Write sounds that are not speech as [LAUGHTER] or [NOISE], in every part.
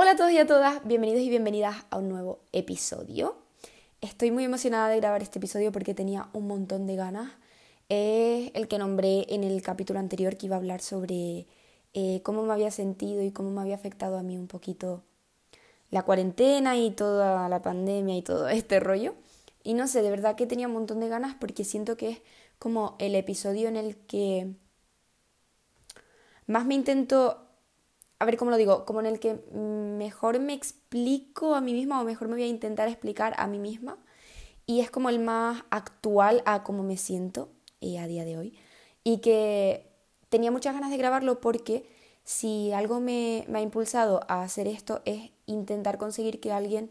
Hola a todos y a todas, bienvenidos y bienvenidas a un nuevo episodio. Estoy muy emocionada de grabar este episodio porque tenía un montón de ganas. Es el que nombré en el capítulo anterior que iba a hablar sobre eh, cómo me había sentido y cómo me había afectado a mí un poquito la cuarentena y toda la pandemia y todo este rollo. Y no sé, de verdad que tenía un montón de ganas porque siento que es como el episodio en el que más me intento a ver cómo lo digo, como en el que mejor me explico a mí misma o mejor me voy a intentar explicar a mí misma. Y es como el más actual a cómo me siento eh, a día de hoy. Y que tenía muchas ganas de grabarlo porque si algo me, ha impulsado a hacer esto es intentar conseguir que alguien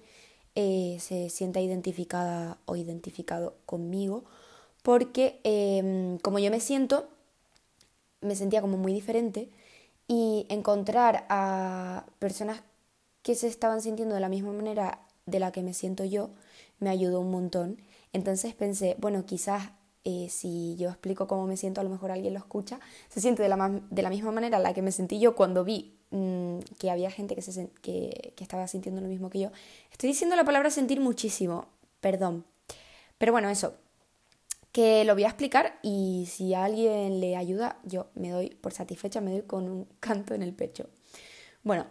eh, se sienta identificada o identificado conmigo. Porque em, como yo me siento, me sentía como muy diferente y encontrar a personas que se estaban sintiendo de la misma manera de la que me siento yo me ayudó un montón. Entonces pensé, bueno, quizás eh, si yo explico cómo me siento, a lo mejor alguien lo escucha, se siente de la, de la misma manera la que me sentí yo cuando vi mm, que había gente que, se, que, que estaba sintiendo lo mismo que yo. Estoy diciendo la palabra sentir muchísimo, perdón. Pero bueno, eso, que lo voy a explicar y si a alguien le ayuda, yo me doy por satisfecha, me doy con un [LAUGHS] canto en el pecho. Bueno,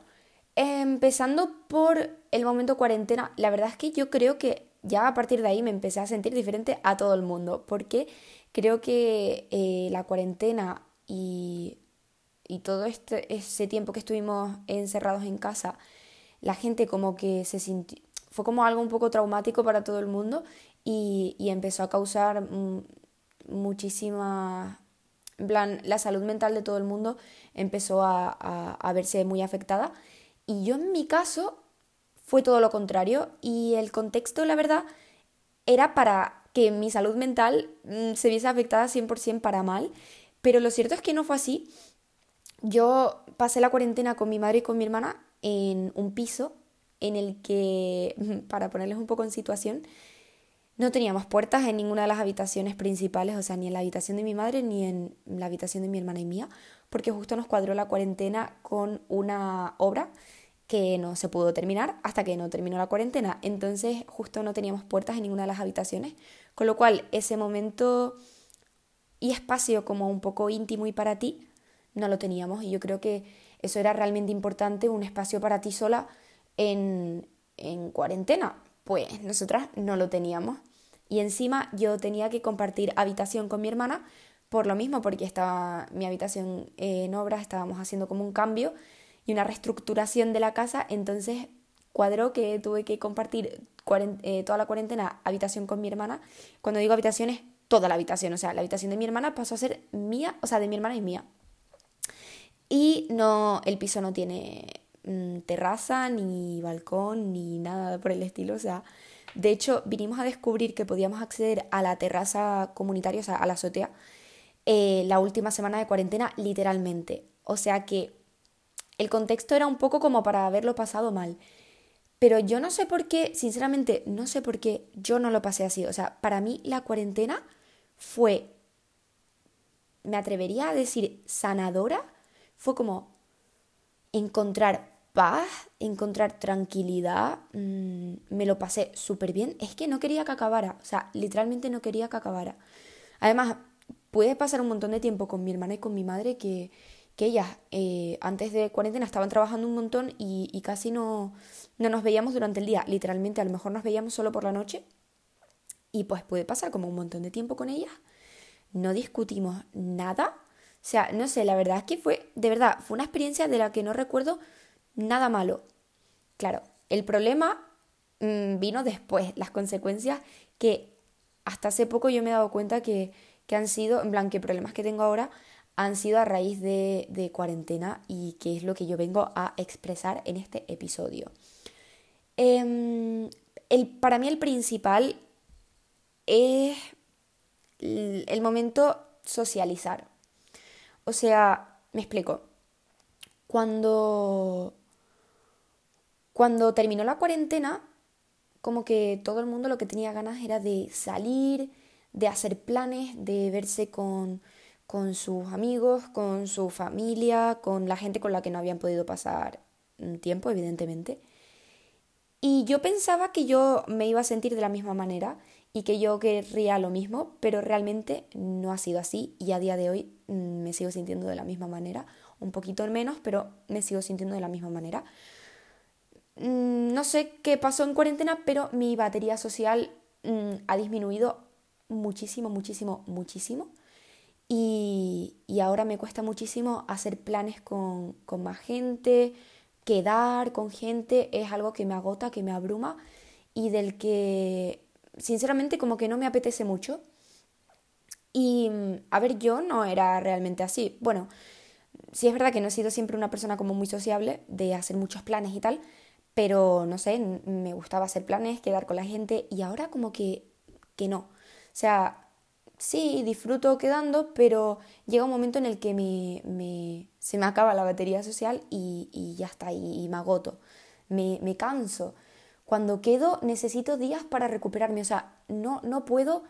empezando por el momento cuarentena, la verdad es que yo creo que ya a partir de ahí me empecé a sentir diferente a todo el mundo, porque creo que eh, la cuarentena y, y todo este, ese tiempo que estuvimos encerrados en casa, la gente como que se sintió, fue como algo un poco traumático para todo el mundo y, empezó a causar muchísima... En plan, la salud mental de todo el mundo empezó a, a, verse muy afectada. Y yo en mi caso fue todo lo contrario y el contexto, la verdad, era para que mi salud mental mm, se viese afectada 100% para mal, pero lo cierto es que no fue así. Yo pasé la cuarentena con mi madre y con mi hermana en un piso en el que, [LAUGHS] para ponerles un poco en situación, no teníamos puertas en ninguna de las habitaciones principales, o sea, ni en la habitación de mi madre ni en la habitación de mi hermana y mía, porque justo nos cuadró la cuarentena con una obra que no se pudo terminar hasta que no terminó la cuarentena. Entonces justo no teníamos puertas en ninguna de las habitaciones, con lo cual ese momento y espacio como un poco íntimo y para ti no lo teníamos y yo creo que eso era realmente importante, un espacio para ti sola en, en cuarentena, pues nosotras no lo teníamos. Y encima yo tenía que compartir habitación con mi hermana por lo mismo, porque estaba mi habitación en obra, estábamos haciendo como un cambio y una reestructuración de la casa, entonces cuadró que tuve que compartir eh, toda la cuarentena habitación con mi hermana. Cuando digo habitación es toda la habitación, o sea, la habitación de mi hermana pasó a ser mía, o sea, de mi hermana y mía. Y no, el piso no tiene Mm, terraza, ni balcón, ni nada por el estilo. O sea, de hecho, vinimos a descubrir que podíamos acceder a la terraza comunitaria, o sea, a la azotea, eh, la última semana de cuarentena, literalmente. O sea que el contexto era un poco como para haberlo pasado mal. Pero yo no sé por qué, sinceramente, no sé por qué yo no lo pasé así. O sea, para mí la cuarentena fue, me atrevería a decir, sanadora. Fue como encontrar paz, encontrar tranquilidad, mm, me lo pasé súper bien. Es que no quería que acabara, o sea, literalmente no quería que acabara. Además, pude pasar un montón de tiempo con mi hermana y con mi madre que, que ellas eh, antes de cuarentena estaban trabajando un montón y, y casi no, no nos veíamos durante el día. Literalmente, a lo mejor nos veíamos solo por la noche. Y pues pude pasar como un montón de tiempo con ellas. No discutimos nada. O sea, no sé, la verdad es que fue, de verdad, fue una experiencia de la que no recuerdo nada malo. Claro, el problema mm, vino después, las consecuencias que hasta hace poco yo me he dado cuenta que, han sido, en plan, que problemas que tengo ahora han sido a raíz de, cuarentena y que es lo que yo vengo a expresar en este episodio. Em, el, para mí el principal es el momento socializar. O sea, me explico. Cuando cuando terminó la cuarentena, como que todo el mundo lo que tenía ganas era de salir, de hacer planes, de verse con, con sus amigos, con su familia, con la gente con la que no habían podido pasar tiempo, evidentemente. Y yo pensaba que yo me iba a sentir de la misma manera y que yo querría lo mismo, pero realmente no ha sido así y a día de hoy mm, me sigo sintiendo de la misma manera, un poquito menos, pero me sigo sintiendo de la misma manera. Mm, no sé qué pasó en cuarentena, pero mi batería social mm, ha disminuido muchísimo, muchísimo, muchísimo. Y, ahora me cuesta muchísimo hacer planes con, con más gente, quedar con gente, es algo que me agota, que me abruma y del que sinceramente como que no me apetece mucho. Y a ver, yo no era realmente así. Bueno, sí es verdad que no he sido siempre una persona como muy sociable, de hacer muchos planes y tal, pero no sé, me gustaba hacer planes, quedar con la gente y ahora como que, que no. O sea, sí, disfruto quedando, pero llega un momento en el que me, se me acaba la batería social y, ya está, y, me agoto, me, me, canso. Cuando quedo necesito días para recuperarme, o sea, no, no puedo...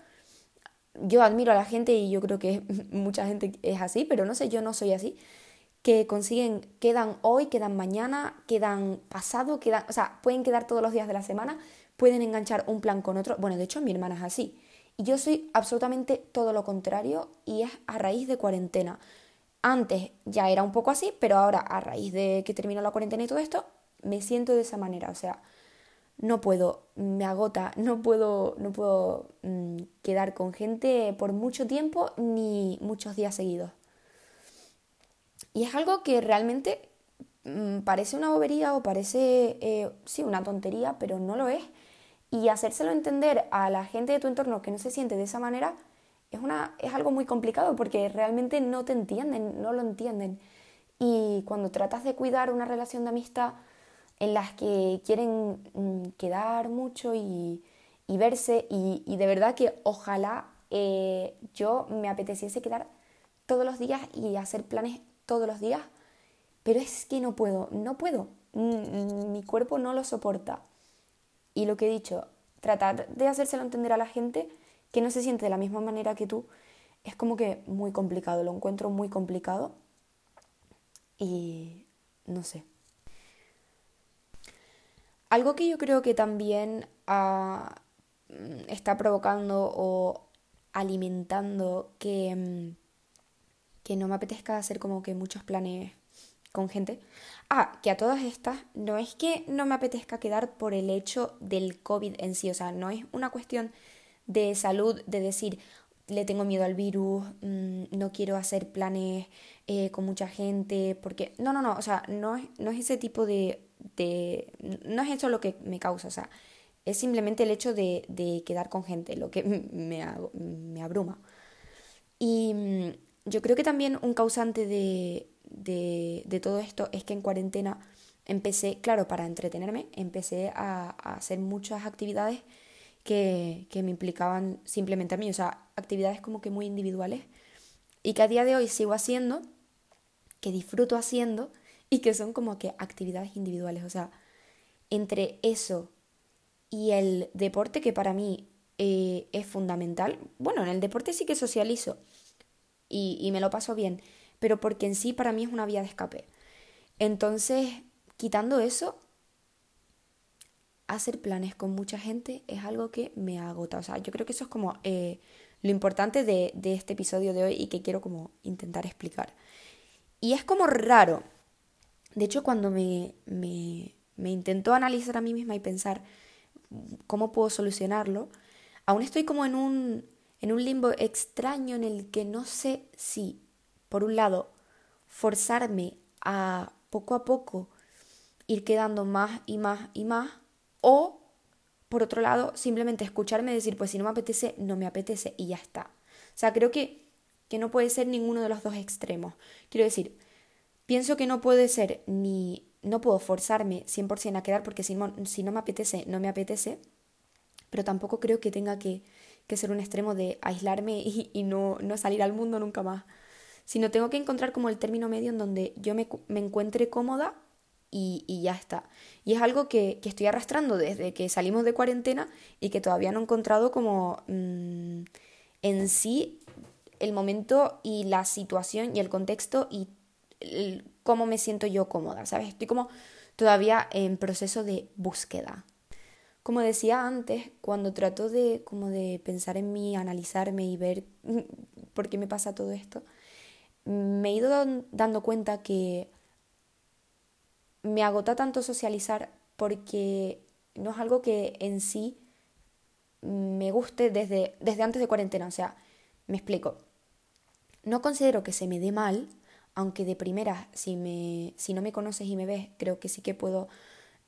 Yo admiro a la gente y yo creo que [LAUGHS] mucha gente es así, pero no sé, yo no soy así que consiguen, quedan hoy, quedan mañana, quedan pasado, quedan, o sea, pueden quedar todos los días de la semana, pueden enganchar un plan con otro. Bueno, de hecho mi hermana es así. Y yo soy absolutamente todo lo contrario y es a raíz de cuarentena. Antes ya era un poco así, pero ahora a raíz de que terminó la cuarentena y todo esto, me siento de esa manera. O sea, no puedo, me agota, [LAUGHS] no puedo, no puedo mm, quedar con gente por mucho tiempo ni muchos días seguidos. Y es algo que realmente mm, parece una bobería o parece, eh, sí, una tontería, pero no lo es. Y hacérselo entender a la gente de tu entorno que no se siente de esa manera es, una, es algo muy complicado porque realmente no te entienden, no lo entienden. Y cuando tratas de cuidar una relación de amistad en las que quieren mm, quedar mucho y, verse, y, de verdad que ojalá eh, yo me apeteciese quedar todos los días y hacer planes todos los días, pero es que no puedo, no puedo, mi cuerpo no lo soporta. Y lo que he dicho, tratar de hacérselo entender a la gente que no se siente de la misma manera que tú, es como que muy complicado, lo encuentro muy complicado y no sé. Algo que yo creo que también ah, está provocando o alimentando que mm, que no me apetezca hacer como que muchos planes con gente. Ah, que a todas estas no es que no me apetezca quedar por el hecho del COVID en sí, o sea, no es una cuestión de salud, de decir, le tengo miedo al virus, mm, no quiero hacer planes eh, con mucha gente, porque no, no, no, o sea, no es, no es ese tipo de, de, no es eso lo que me causa, o sea, es simplemente el hecho de, de quedar con gente, lo que [LAUGHS] me, me abruma. Y mm, yo creo que también un causante de, de, todo esto es que en cuarentena empecé, claro, para entretenerme, empecé a, hacer muchas actividades que, que, me implicaban simplemente a mí, o sea, actividades como que muy individuales y que a día de hoy sigo haciendo, que disfruto haciendo y que son como que actividades individuales, o sea, entre eso y el deporte que para mí eh, es fundamental, bueno, en el deporte sí que socializo, y, me lo paso bien, pero porque en sí para mí es una vía de escape. Entonces, quitando eso, hacer planes con mucha gente es algo que me agota. O sea, yo creo que eso es como eh, lo importante de, de, este episodio de hoy y que quiero como intentar explicar. Y es como raro. De hecho, cuando me, me, me intento analizar a mí misma y pensar cómo puedo solucionarlo, aún estoy como en un, en un limbo extraño en el que no sé si, por un lado, forzarme a poco a poco ir quedando más y más y más, o, por otro lado, simplemente escucharme decir, pues si no me apetece, no me apetece y ya está. O sea, creo que, que no puede ser ninguno de los dos extremos. Quiero decir, pienso que no puede ser ni, no puedo forzarme 100% a quedar porque si si no me apetece, no me apetece, pero tampoco creo que tenga que que ser un extremo de aislarme y, no, no, salir al mundo nunca más, sino tengo que encontrar como el término medio en donde yo me, me encuentre cómoda y, y, ya está. Y es algo que, que, estoy arrastrando desde que salimos de cuarentena y que todavía no he encontrado como mm, en sí el momento y la situación y el contexto y cómo me siento yo cómoda, ¿sabes? Estoy como todavía en proceso de búsqueda. Como decía antes, cuando trato de como de pensar en mí, analizarme y ver [LAUGHS] por qué me pasa todo esto, me he ido dando cuenta que me agota tanto socializar porque no es algo que en sí me guste desde, desde antes de cuarentena. O sea, me explico. No considero que se me dé mal, aunque de primera, si, me, si no me conoces y me ves, creo que sí que puedo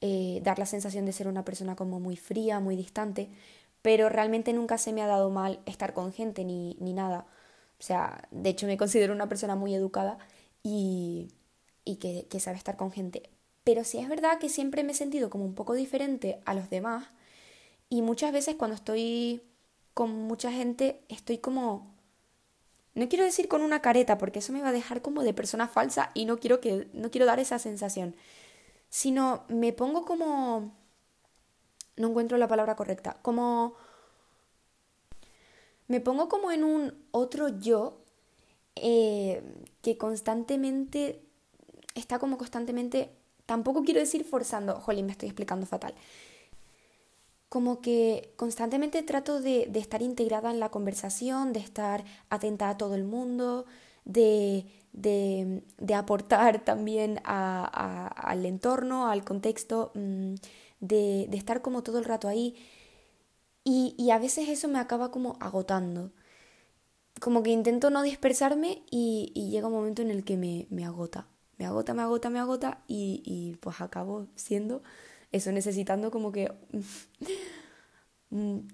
eh, dar la sensación de ser una persona como muy fría, muy distante, pero realmente nunca se me ha dado mal estar con gente ni, ni nada. O sea, de hecho me considero una persona muy educada y, y que, que sabe estar con gente. Pero sí es verdad que siempre me he sentido como un poco diferente a los demás y muchas veces cuando estoy con mucha gente estoy como... No quiero decir con una careta porque eso me va a dejar como de persona falsa y no quiero que no quiero dar esa sensación, sino me pongo como no encuentro la palabra correcta, como me pongo como en un otro yo eh, que constantemente está como constantemente, tampoco quiero decir forzando, jolín, me estoy explicando fatal, como que constantemente trato de, estar integrada en la conversación, de estar atenta a todo el mundo, de, aportar también al entorno, al contexto, mm, de, estar como todo el rato ahí. Y, a veces eso me acaba como agotando. Como que intento no dispersarme y, llega un momento en el que me, me, agota. Me agota, me agota, me agota y, y pues acabo siendo eso necesitando como que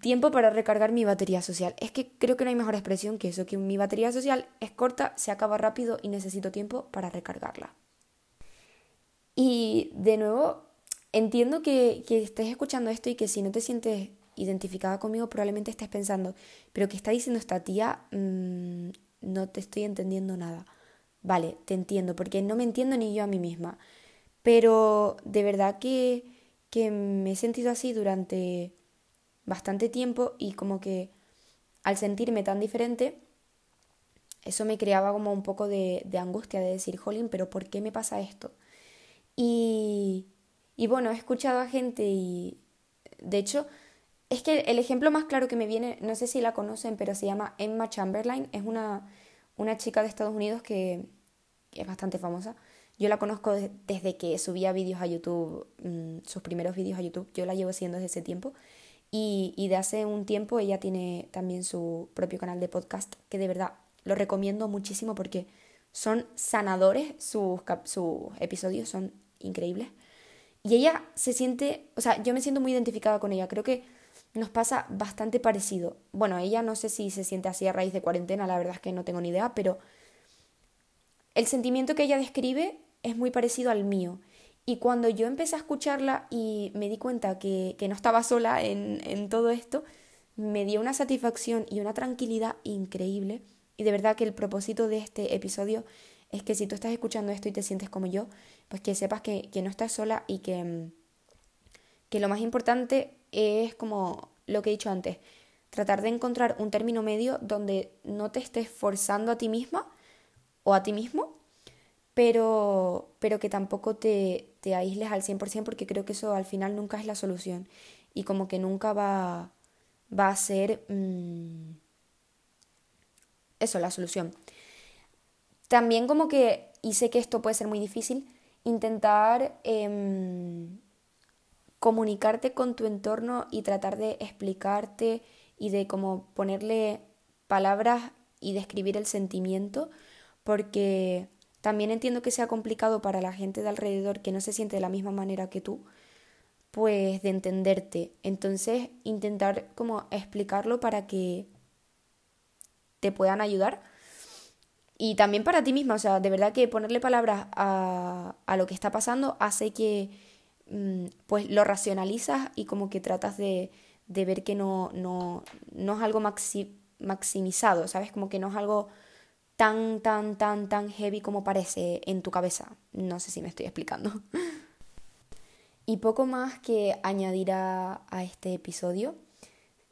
tiempo para recargar mi batería social. Es que creo que no hay mejor expresión que eso, que mi batería social es corta, se acaba rápido y necesito tiempo para recargarla. Y de nuevo, entiendo que, que estés escuchando esto y que si no te sientes identificada conmigo, probablemente estés pensando, pero ¿qué está diciendo esta tía? Mm, no te estoy entendiendo nada. Vale, te entiendo, porque no me entiendo ni yo a mí misma. Pero de verdad que, que me he sentido así durante bastante tiempo y como que al sentirme tan diferente, eso me creaba como un poco de, angustia de decir, jolín, pero ¿por qué me pasa esto? Y, y bueno, he escuchado a gente y de hecho es que el ejemplo más claro que me viene, no sé si la conocen, pero se llama Emma Chamberlain. Es una, una chica de Estados Unidos que, es bastante famosa. Yo la conozco desde que subía vídeos a YouTube, mm, sus primeros vídeos a YouTube. Yo la llevo haciendo desde ese tiempo. Y, de hace un tiempo ella tiene también su propio canal de podcast, que de verdad lo recomiendo muchísimo porque son sanadores, sus, sus episodios son increíbles. Y ella se siente, o sea, yo me siento muy identificada con ella. Creo que nos pasa bastante parecido. Bueno, ella no sé si se siente así a raíz de cuarentena, la verdad es que no tengo ni idea, pero el sentimiento que ella describe es muy parecido al mío. Y cuando yo empecé a escucharla y me di cuenta que, no estaba sola en, en todo esto, me dio una satisfacción y una tranquilidad increíble. Y de verdad que el propósito de este episodio es que si tú estás escuchando esto y te sientes como yo, pues que sepas que, que no estás sola y que, que lo más importante es como lo que he dicho antes, tratar de encontrar un término medio donde no te estés forzando a ti misma o a ti mismo, pero, pero que tampoco te, te aísles al 100% porque creo que eso al final nunca es la solución y como que nunca va, va a ser mm, eso, la solución. También como que, y sé que esto puede ser muy difícil, intentar em, comunicarte con tu entorno y tratar de explicarte y de como ponerle palabras y describir el sentimiento, porque también entiendo que sea complicado para la gente de alrededor que no se siente de la misma manera que tú, pues de entenderte. Entonces, intentar como explicarlo para que te puedan ayudar. Y también para ti misma, o sea, de verdad que ponerle palabras a, a lo que está pasando hace que Mm, pues lo racionalizas y como que tratas de, de ver que no, no, no es algo maximizado, ¿sabes? Como que no es algo tan, tan, tan, tan heavy como parece en tu cabeza. No sé si me estoy explicando. [LAUGHS] y poco más que añadir a, este episodio.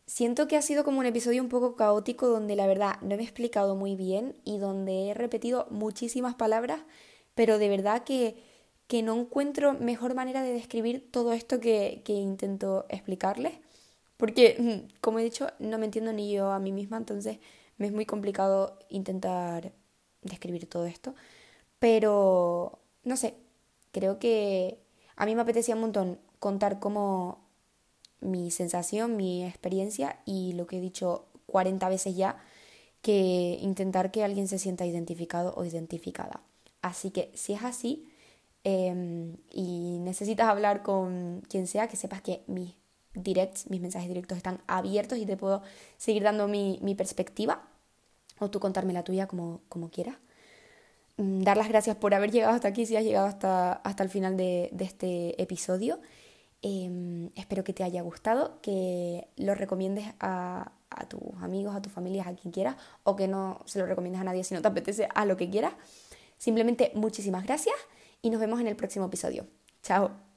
Siento que ha sido como un episodio un poco caótico donde la verdad no me he explicado muy bien y donde he repetido muchísimas palabras, pero de verdad que que no encuentro mejor manera de describir todo esto que, que intento explicarles. Porque, [LAUGHS] como he dicho, no me entiendo ni yo a mí misma, entonces es muy complicado intentar describir todo esto. Pero, no sé, creo que a mí me apetecía un montón contar cómo mi sensación, mi experiencia y lo que he dicho 40 veces ya, que intentar que alguien se sienta identificado o identificada. Así que si es así em, y necesitas hablar con quien sea, que sepas que mis directs, mis mensajes directos están abiertos y te puedo seguir dando mi, perspectiva o tú contarme la tuya como, como quieras. Mm, dar las gracias por haber llegado hasta aquí, si has llegado hasta, hasta el final de, este episodio. Em, espero que te haya gustado, que lo recomiendes a, a tus amigos, a tus familias, a quien quieras, o que no se lo recomiendes a nadie si no te apetece, a lo que quieras. Simplemente muchísimas gracias y nos vemos en el próximo episodio. Chao.